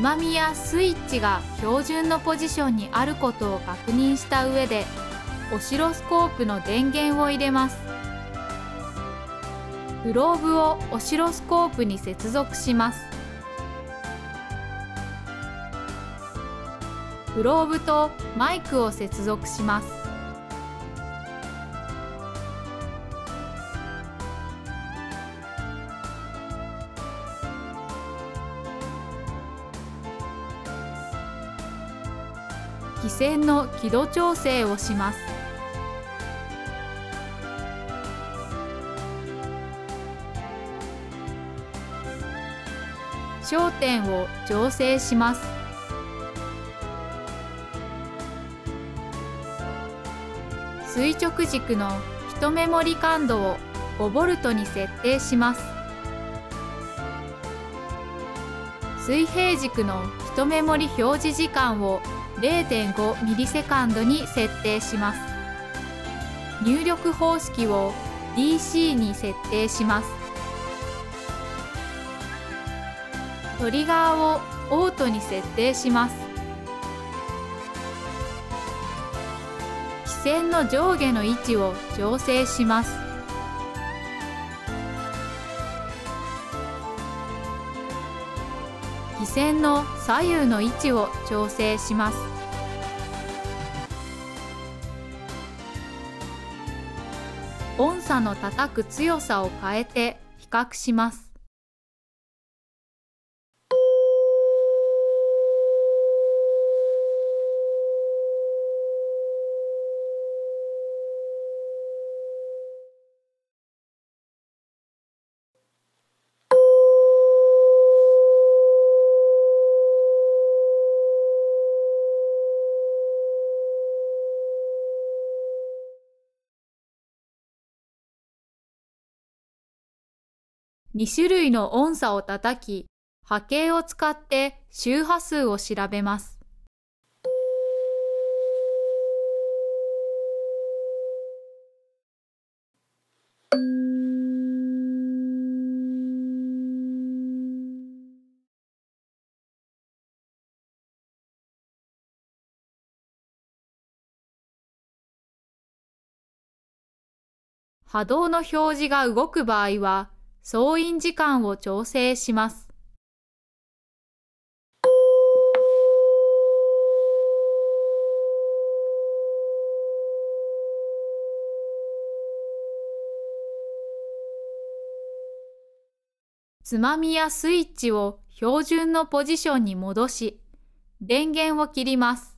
まみやスイッチが標準のポジションにあることを確認した上でオシロスコープの電源を入れます。グローブをオシロスコープに接続します。グローブとマイクを接続します。機線の輝度調整をします。焦点を調整します。垂直軸の1メモリ感度を 5V に設定します。水平軸の1メモリ表示時間を0.5ミリセカンドに設定します。入力方式を DC に設定します。トリガーをオートに設定します。線の上下の位置を調整します。機線の左右の位置を調整します。音差の叩く強さを変えて比較します。2種類の音差を叩き、波形を使って周波数を調べます。波動の表示が動く場合は、総印時間を調整します。つまみやスイッチを標準のポジションに戻し、電源を切ります。